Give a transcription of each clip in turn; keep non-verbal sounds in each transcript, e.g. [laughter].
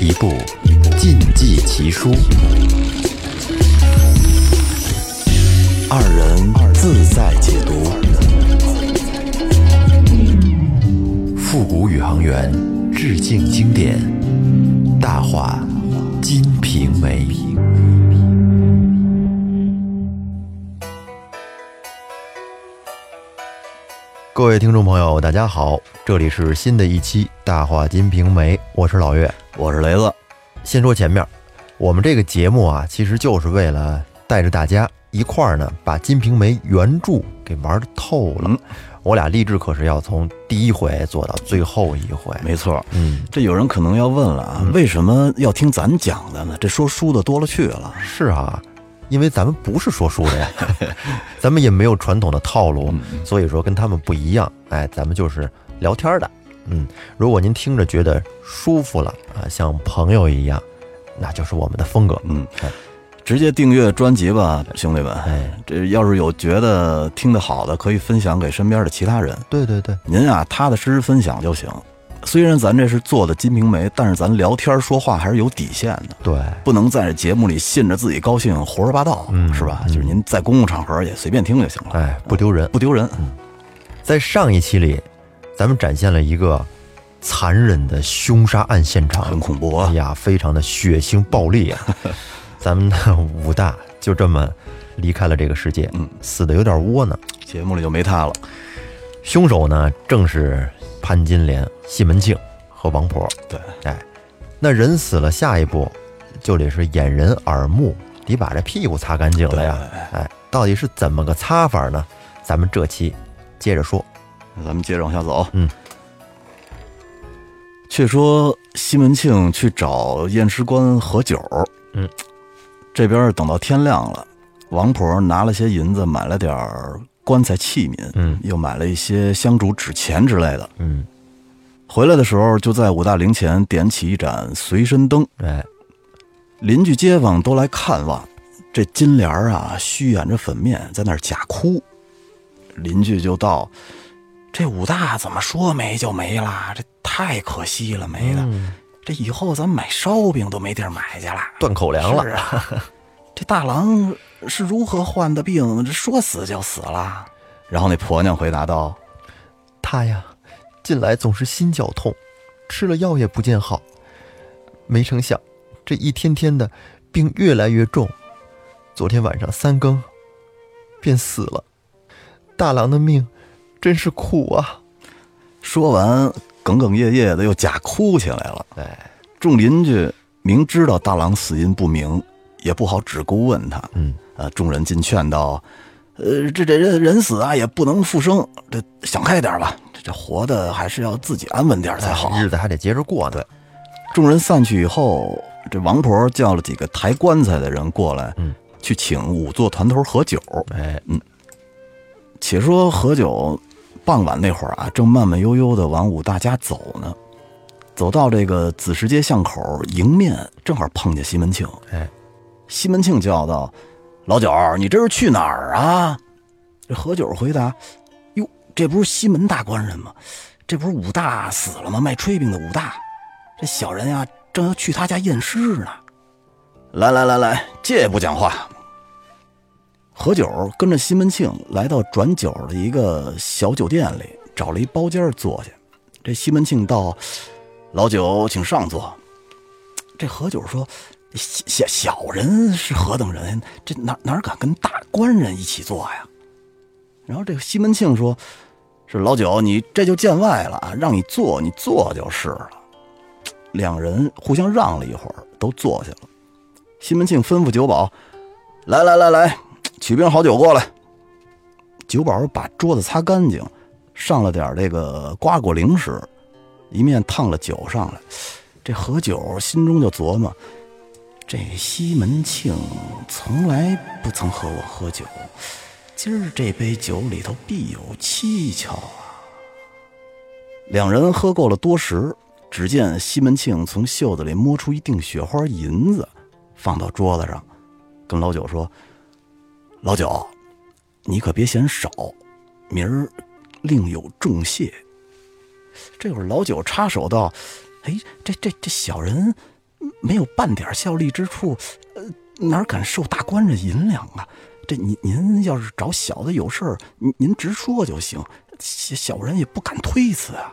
一部禁忌奇书，二人自在解读，复古宇航员致敬经典，大话《金瓶梅》。各位听众朋友，大家好，这里是新的一期《大话金瓶梅》，我是老岳。我是雷子，先说前面，我们这个节目啊，其实就是为了带着大家一块儿呢，把《金瓶梅》原著给玩透了。嗯我俩立志可是要从第一回做到最后一回。没错。嗯，这有人可能要问了啊，为什么要听咱讲的呢？这说书的多了去了。是啊，因为咱们不是说书的呀，[laughs] 咱们也没有传统的套路，所以说跟他们不一样。哎，咱们就是聊天的。嗯，如果您听着觉得舒服了啊，像朋友一样，那就是我们的风格。嗯，直接订阅专辑吧，兄弟们。哎，这要是有觉得听得好的，可以分享给身边的其他人。对对对，您啊，踏踏实实分享就行。虽然咱这是做的《金瓶梅》，但是咱聊天说话还是有底线的，对，不能在节目里信着自己高兴胡说八道，嗯是吧？就是您在公共场合也随便听就行了，哎，不丢人。不丢人。在上一期里，咱们展现了一个残忍的凶杀案现场，很恐怖啊！哎呀，非常的血腥暴力啊！[laughs] 咱们的武大就这么离开了这个世界，嗯，死的有点窝囊。节目里就没他了。凶手呢，正是潘金莲、西门庆和王婆。对，哎，那人死了，下一步就得是掩人耳目，得把这屁股擦干净了呀。哎，到底是怎么个擦法呢？咱们这期接着说。那咱们接着往下走。嗯，却说西门庆去找验尸官喝酒。嗯，这边等到天亮了，王婆拿了些银子买了点儿棺材器皿，嗯又买了一些香烛、纸钱之类的。嗯，回来的时候，就在武大陵前点起一盏随身灯，哎，邻居街坊都来看望。这金莲儿啊，虚掩着粉面，在那儿假哭。邻居就道：“这武大怎么说没就没了？这太可惜了，没了。嗯这以后咱们买烧饼都没地儿买去了，断口粮了。是啊，这大郎是如何患的病？这说死就死了。”然后那婆娘回答道他呀，近来总是心绞痛，吃了药也不见好。没成想，这一天天的病越来越重，昨天晚上三更便死了。大郎的命真是苦啊！：“说完，哽哽咽咽的又假哭起来了。”哎，众邻居明知道大郎死因不明，也不好只顾问他。嗯，呃，众人尽劝道：“呃，这这人人死啊，也不能复生，这想开点吧。这这活的还是要自己安稳点才好。日子还得接着过对。众人散去以后，这王婆叫了几个抬棺材的人过来，嗯，去请仵作团头喝酒。哎，嗯且说何九傍晚那会儿啊，正慢慢悠悠的往武大家走呢，走到这个子时街巷口，迎面正好碰见西门庆。哎，西门庆叫道：“老九，你这是去哪儿啊？”这何九回答：“哟，这不是西门大官人吗？这不是武大死了吗？卖炊饼的武大，这小人呀，正要去他家验尸呢。来来来来，借不讲话。”何九跟着西门庆来到转角的一个小酒店里，找了一包间坐下。这西门庆道：“老九，请上座。”这何九说：“小小小人是何等人？这哪哪敢跟大官人一起坐呀？”然后这个西门庆说：“是老九，你这就见外了啊！让你坐，你坐就是了。”两人互相让了一会儿，都坐下了。西门庆吩咐酒保：“来来来来，取瓶好酒过来。”酒保把桌子擦干净，上了点这个瓜果零食，一面烫了酒上来。这何九心中就琢磨：这西门庆从来不曾和我喝酒，今儿这杯酒里头必有蹊跷啊！两人喝够了多时，只见西门庆从袖子里摸出一锭雪花银子，放到桌子上，跟老九说：“老九，你可别嫌少，明儿另有重谢。”这会儿老九插手道：“哎，这这这小人没有半点效力之处，呃，哪敢收大官人银两啊？这您您要是找小的有事儿，您您直说就行，小人也不敢推辞啊。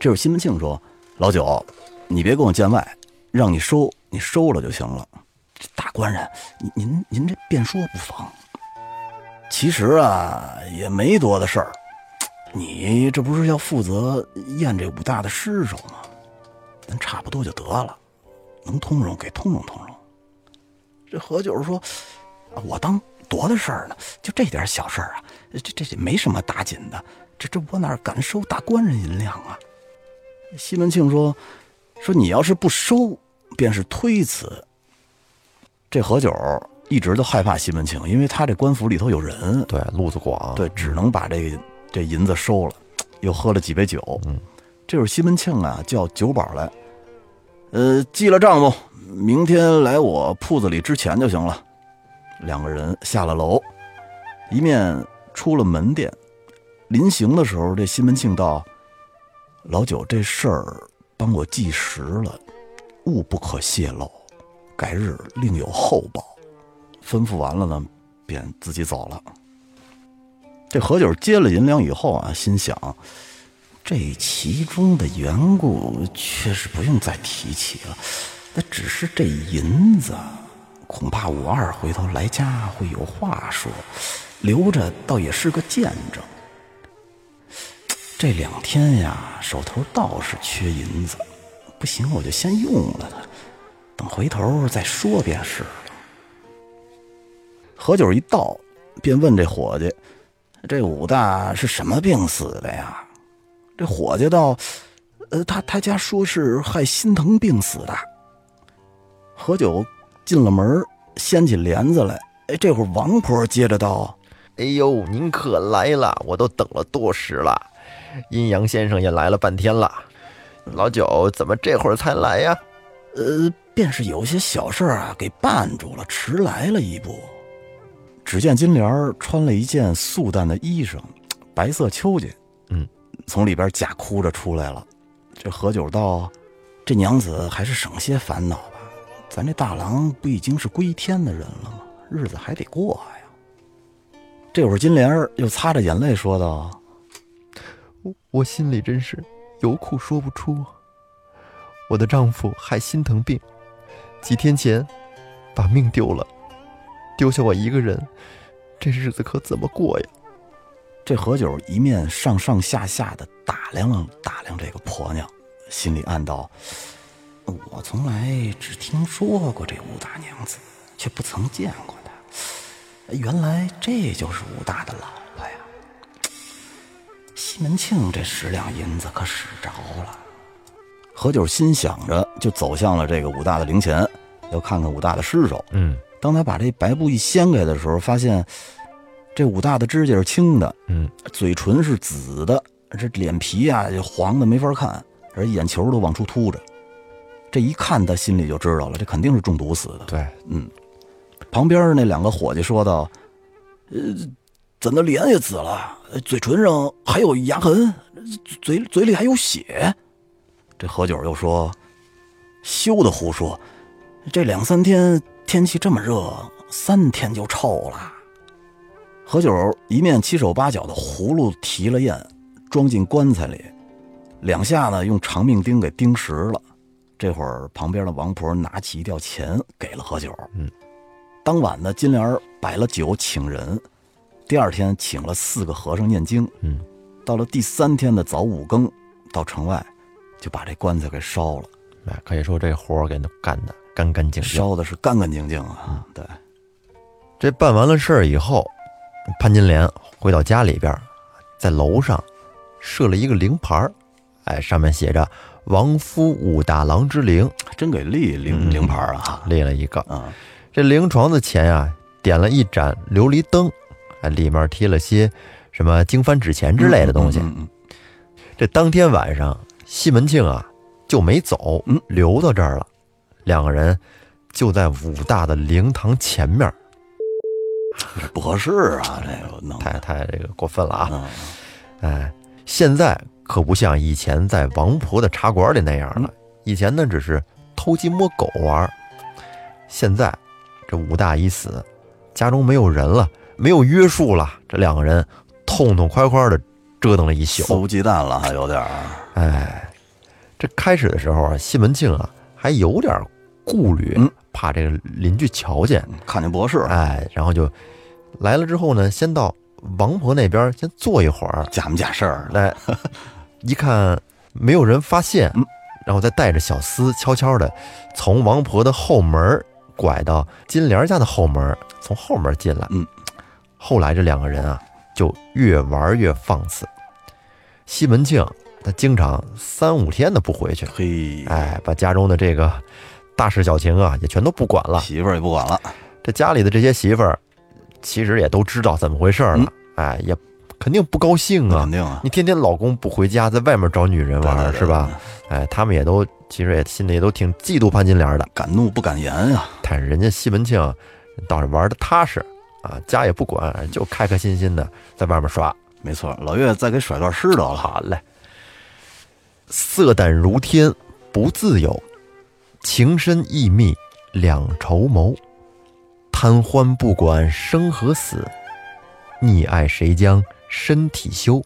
这会西门庆说：“老九，你别跟我见外，让你收，你收了就行了。这大官人，您您您这便说不妨。其实啊，也没多大事儿。你这不是要负责验这武大的尸首吗？咱差不多就得了，能通融给通融通融。”这何九说。我当多大事儿呢？就这点小事儿啊，这这也没什么大紧的。这这我哪敢收大官人银两啊？西门庆说：“说你要是不收，便是推辞。”这何九一直都害怕西门庆，因为他这官府里头有人，对路子广，对，只能把这个这银子收了。又喝了几杯酒，嗯，这会儿西门庆啊叫酒保来，呃，记了账目，明天来我铺子里支钱就行了。两个人下了楼，一面出了门店。临行的时候，这西门庆道：“老九，这事儿帮我记实了，务不可泄露，改日另有厚报。”吩咐完了呢，便自己走了。这何九接了银两以后啊，心想：这其中的缘故，却是不用再提起了。那只是这银子。恐怕五二回头来家会有话说，留着倒也是个见证。这两天呀，手头倒是缺银子，不行我就先用了它，等回头再说便是了。何九一到，便问这伙计：“这武大是什么病死的呀？”这伙计道：“呃，他他家说是害心疼病死的。”何九。进了门，掀起帘子来。哎，这会儿王婆接着道：“哎呦，您可来了，我都等了多时了。阴阳先生也来了半天了，老九怎么这会儿才来呀？”呃，便是有些小事啊，给绊住了，迟来了一步。只见金莲穿了一件素淡的衣裳，白色秋巾，嗯，从里边假哭着出来了。这何九道：“这娘子还是省些烦恼吧。”咱这大郎不已经是归天的人了吗？日子还得过呀。这会儿金莲儿又擦着眼泪说道：“我我心里真是有苦说不出。我的丈夫害心疼病，几天前把命丢了，丢下我一个人，这日子可怎么过呀？”这何九一面上上下下的打量了打量这个婆娘，心里暗道。我从来只听说过这武大娘子，却不曾见过她。原来这就是武大的老婆呀！西门庆这十两银子可使着了。何九心想着，就走向了这个武大的灵前，要看看武大的尸首。嗯，当他把这白布一掀开的时候，发现这武大的指甲是青的，嗯，嘴唇是紫的，这脸皮呀就黄的没法看，而眼球都往出凸着。这一看，他心里就知道了，这肯定是中毒死的。对，嗯。旁边那两个伙计说道：“呃，怎的脸也紫了？嘴唇上还有牙痕，嘴嘴里还有血。”这何九又说：“休得胡说！这两三天天气这么热，三天就臭了。”何九一面七手八脚的葫芦提了砚，装进棺材里，两下呢用长命钉给钉实了。这会儿，旁边的王婆拿起一吊钱给了何九。嗯，当晚呢，金莲摆了酒请人，第二天请了四个和尚念经。嗯，到了第三天的早五更，到城外就把这棺材给烧了。哎，可以说这活给干的干干净净，烧的是干干净净啊。对，这办完了事儿以后，潘金莲回到家里边，在楼上设了一个灵牌哎，上面写着。亡夫武大郎之灵，真给立灵灵牌啊！立了一个啊。这灵床的前啊，点了一盏琉璃灯，哎，里面贴了些什么经幡纸钱之类的东西。这当天晚上，西门庆啊就没走，嗯，留到这儿了。两个人就在武大的灵堂前面，不合适啊！这个太太这个过分了啊！哎，现在可不像以前在王婆的茶馆里那样了。以前呢，只是偷鸡摸狗玩，现在这武大已死，家中没有人了，没有约束了，这两个人痛痛快快的折腾了一宿。肆无忌惮了，还有点儿。哎，这开始的时候啊，西门庆啊还有点顾虑，嗯怕这个邻居瞧见，看见博士，哎，然后就来了之后呢，先到王婆那边先坐一会儿，假模假事儿？来 [laughs] 一看没有人发现嗯，然后再带着小厮悄悄的从王婆的后门拐到金莲家的后门，从后门进来。嗯，后来这两个人啊就越玩越放肆。西门庆他经常三五天的不回去，嘿，哎，把家中的这个大事小情啊也全都不管了。媳妇儿也不管了，这家里的这些媳妇儿其实也都知道怎么回事了，哎，也肯定不高兴啊肯。定啊，你天天老公不回家，在外面找女人玩，是吧？哎，他们也都其实也心里也都挺嫉妒潘金莲的。敢怒不敢言啊呀。但是人家西门庆倒是玩的踏实啊，家也不管，就开开心心的在外面耍。没错，老岳再给甩段诗得了。好嘞，色胆如天不自由，情深意密两筹谋。贪欢不管生和死，溺爱谁将身体休？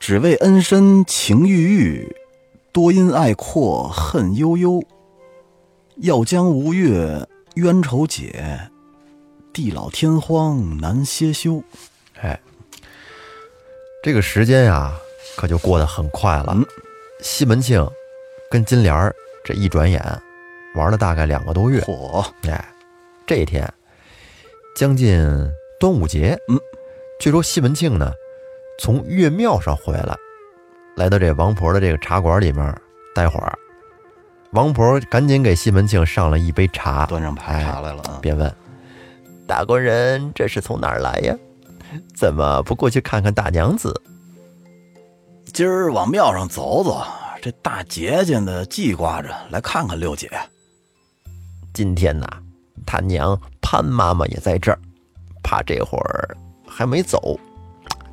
只为恩深情郁郁，多因爱阔恨悠悠。要将吴越冤仇解，地老天荒难歇休。哎，这个时间呀，可就过得很快了。嗯西门庆跟金莲儿这一转眼玩了大概两个多月。嚯，哎，这一天将近端午节，嗯，据说西门庆呢从岳庙上回来，来到这王婆的这个茶馆里面待会儿。王婆赶紧给西门庆上了一杯茶，端上排茶来了啊！便问：“大官人这是从哪儿来呀？怎么不过去看看大娘子？”今儿往庙上走走，这大节节的记挂着，来看看六姐。今天呐，他娘潘妈妈也在这儿，怕这会儿还没走。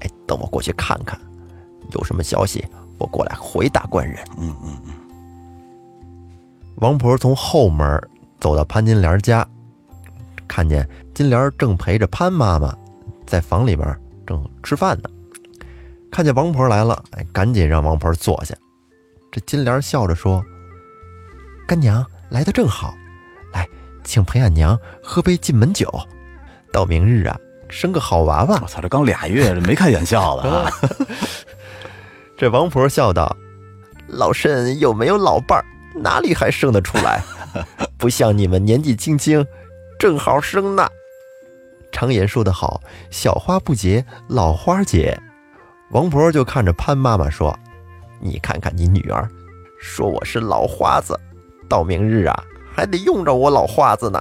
哎，等我过去看看，有什么消息我过来回答官人。嗯嗯嗯，王婆从后门走到潘金莲家，看见金莲正陪着潘妈妈在房里边正吃饭呢。看见王婆来了，哎，赶紧让王婆坐下。这金莲笑着说：“干娘来的正好，来，请陪俺娘喝杯进门酒。到明日啊，生个好娃娃我。操，这刚俩月，这没开眼笑的啊！[laughs] ”这王婆笑道：“老身又没有老伴儿，哪里还生得出来？[laughs] 不像你们年纪轻轻，正好生呢。常言说得好，小花不结，老花结。”王婆就看着潘妈妈说：“你看看你女儿，说我是老花子，到明日啊，还得用着我老花子呢。”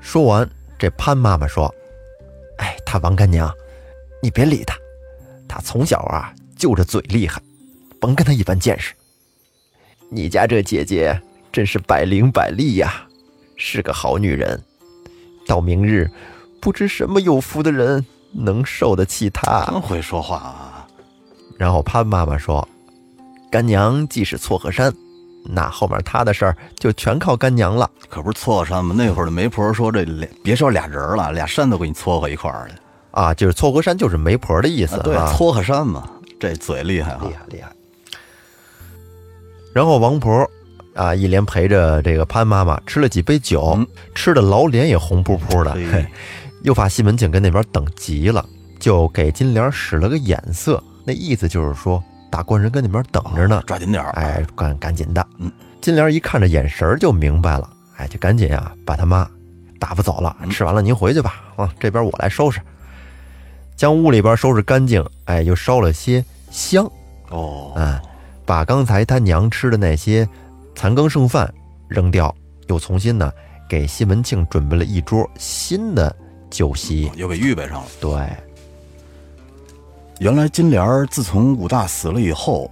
说完，这潘妈妈说：“哎，他王干娘，你别理他，他从小啊就这嘴厉害，甭跟他一般见识。你家这姐姐真是百灵百俐呀，是个好女人。到明日，不知什么有福的人能受得起她。真会说话啊！然后潘妈妈说：“干娘既是撮合山，那后面他的事儿就全靠干娘了。可不是撮合山吗？那会儿的媒婆说这俩，别说俩人了，俩山都给你撮合一块儿去。啊，就是撮合山就是媒婆的意思啊对，啊撮合山嘛，这嘴厉害啊！厉害厉害。然后王婆啊，一连陪着这个潘妈妈吃了几杯酒，嗯吃的老脸也红扑扑的，又怕西门庆跟那边等急了，就给金莲使了个眼色，那意思就是说大官人跟那边等着呢，抓紧点儿！哎，赶赶紧的。嗯，金莲一看这眼神就明白了，哎，就赶紧啊把他妈打发走了。嗯吃完了您回去吧，啊，这边我来收拾。将屋里边收拾干净，哎，又烧了些香，哦，啊，把刚才他娘吃的那些残羹剩饭扔掉，又重新呢给西门庆准备了一桌新的酒席。又给预备上了。对，原来金莲儿自从武大死了以后，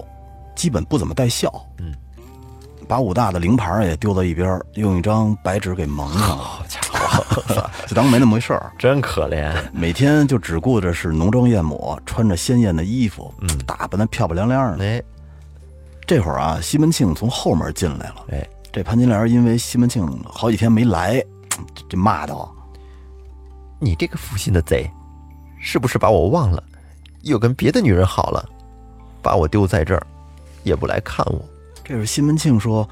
基本不怎么带孝。嗯，把武大的灵牌也丢到一边，用一张白纸给蒙上了。[laughs] 好家伙，[laughs] 就当没那么回事儿。真可怜。每天就只顾着是浓妆艳抹，穿着鲜艳的衣服，嗯打扮的漂漂亮亮的。哎这会儿啊，西门庆从后门进来了。哎，这潘金莲因为西门庆好几天没来，这这骂道你这个负心的贼，是不是把我忘了？又跟别的女人好了，把我丢在这儿，也不来看我。：“这是西门庆说，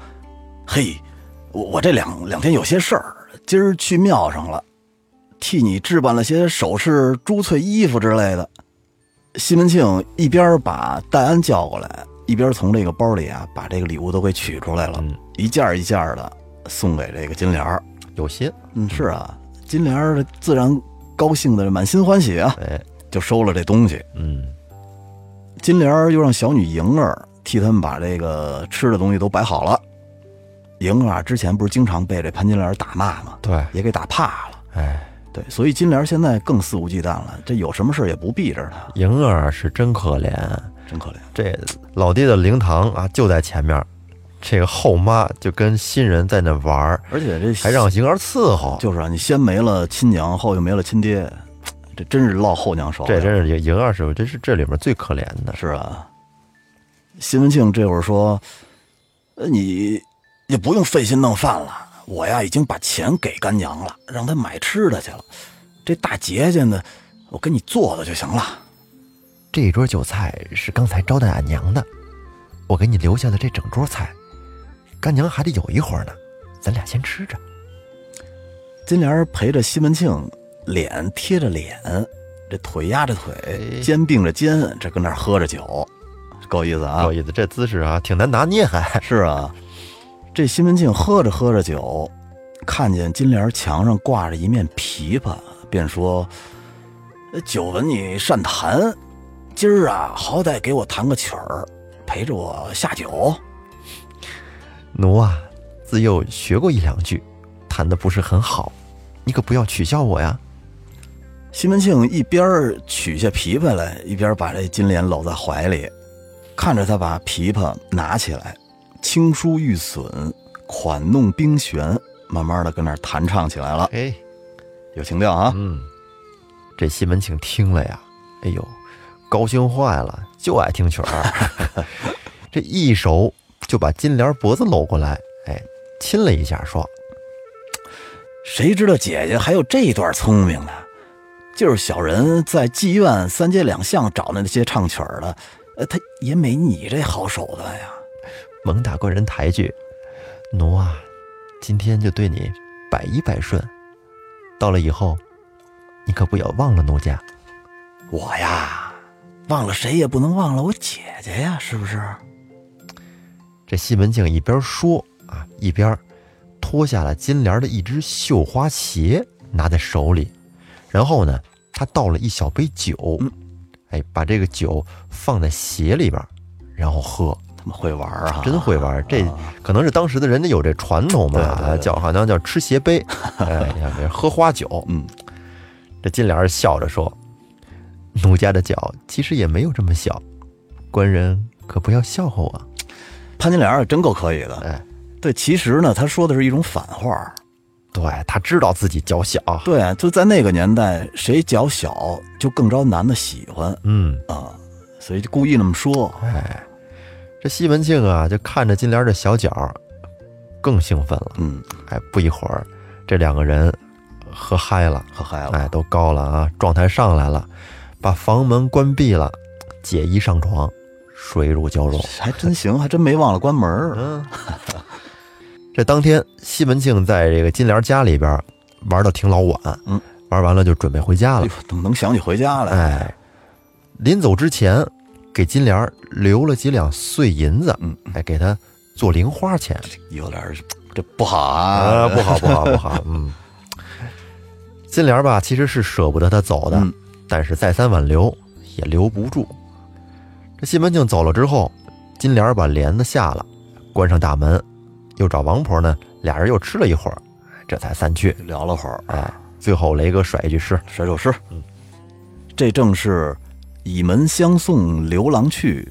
嘿，我我这两两天有些事儿，今儿去庙上了，替你置办了些首饰、珠翠、衣服之类的。”西门庆一边把戴安叫过来，一边从这个包里啊把这个礼物都给取出来了，嗯一件一件的送给这个金莲儿。有些，嗯，是啊，金莲儿自然高兴的满心欢喜啊，哎，就收了这东西。嗯，金莲儿又让小女莹儿替他们把这个吃的东西都摆好了。莹儿啊，之前不是经常被这潘金莲打骂吗？对，也给打怕了。哎，对，所以金莲现在更肆无忌惮了。这有什么事也不避着她，莹儿是真可怜。真可怜。这老爹的灵堂啊，就在前面，这个后妈就跟新人在那玩儿，而且这还让莹儿伺候。就是啊，你先没了亲娘，后又没了亲爹，这真是落后娘手了。这真是莹莹儿是，这是这里面最可怜的。是啊。西门庆这会儿说：“呃，你也不用费心弄饭了，我呀已经把钱给干娘了，让她买吃的去了。这大节节呢，我给你做的就行了。这一桌酒菜是刚才招待俺娘的，我给你留下的这整桌菜，干娘还得有一会儿呢，咱俩先吃着。”金莲儿陪着西门庆，脸贴着脸，这腿压着腿，哎肩并着肩，这跟那儿喝着酒，够意思啊够！意思，这姿势啊，挺难拿捏还。是啊，这西门庆喝着喝着酒，看见金莲墙上挂着一面琵琶，便说：“呃久闻你善弹，今儿啊，好歹给我弹个曲儿，陪着我下酒。奴啊，自幼学过一两句，弹的不是很好，你可不要取笑我呀。”西门庆一边取下琵琶来，一边把这金莲搂在怀里，看着他把琵琶拿起来，轻舒玉损，款弄冰弦，慢慢的跟那儿弹唱起来了，哎，有情调啊！嗯，这西门庆听了呀，哎呦，高兴坏了，就爱听曲儿。[laughs] 这一手就把金莲脖子搂过来，哎，亲了一下，说谁知道姐姐还有这段聪明呢？就是小人在妓院三街两巷找那些唱曲儿的，呃，他也没你这好手段呀。：“蒙大官人抬举，奴啊，今天就对你百依百顺。到了以后，你可不要忘了奴家。我呀，忘了谁也不能忘了我姐姐呀，是不是？”这西门庆一边说啊，一边脱下了金莲的一只绣花鞋，拿在手里，然后呢，他倒了一小杯酒，嗯哎，把这个酒放在鞋里边，然后喝，他们会玩啊，真会玩。这可能是当时的人家有这传统吧，叫好像叫吃鞋杯，[laughs] 哎，你看这喝花酒。嗯，这金莲笑着说：“奴家的脚其实也没有这么小，官人可不要笑话我。潘金莲儿真够可以的。哎，对，其实呢，他说的是一种反话儿。对他知道自己脚小，对，啊就在那个年代，谁脚小就更招男的喜欢嗯，啊，所以就故意那么说。哎，这西门庆啊，就看着金莲这小脚，更兴奋了。嗯，哎，不一会儿，这两个人喝嗨了，喝嗨了。哎，都高了啊，状态上来了，把房门关闭了，解衣上床，水乳交融。还真行，还真没忘了关门儿。嗯，这当天西门庆在这个金莲家里边玩到挺老晚，嗯，玩完了就准备回家了怎么能想起回家来？哎，临走之前给金莲留了几两碎银子，嗯，哎，给他做零花钱。有点儿这不好啊，啊，不好，不好，不好。[laughs] 嗯，金莲吧，其实是舍不得他走的，嗯但是再三挽留也留不住。这西门庆走了之后，金莲把帘子下了，关上大门，又找王婆呢，俩人又吃了一会儿，这才散去。聊了会儿，哎，最后雷哥甩一句诗，甩首诗。嗯，这正是倚门相送刘郎去，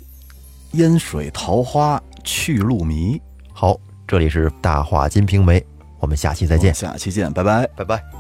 烟水桃花去路迷。好，这里是大话金瓶梅，我们下期再见，下期见，拜拜。拜拜。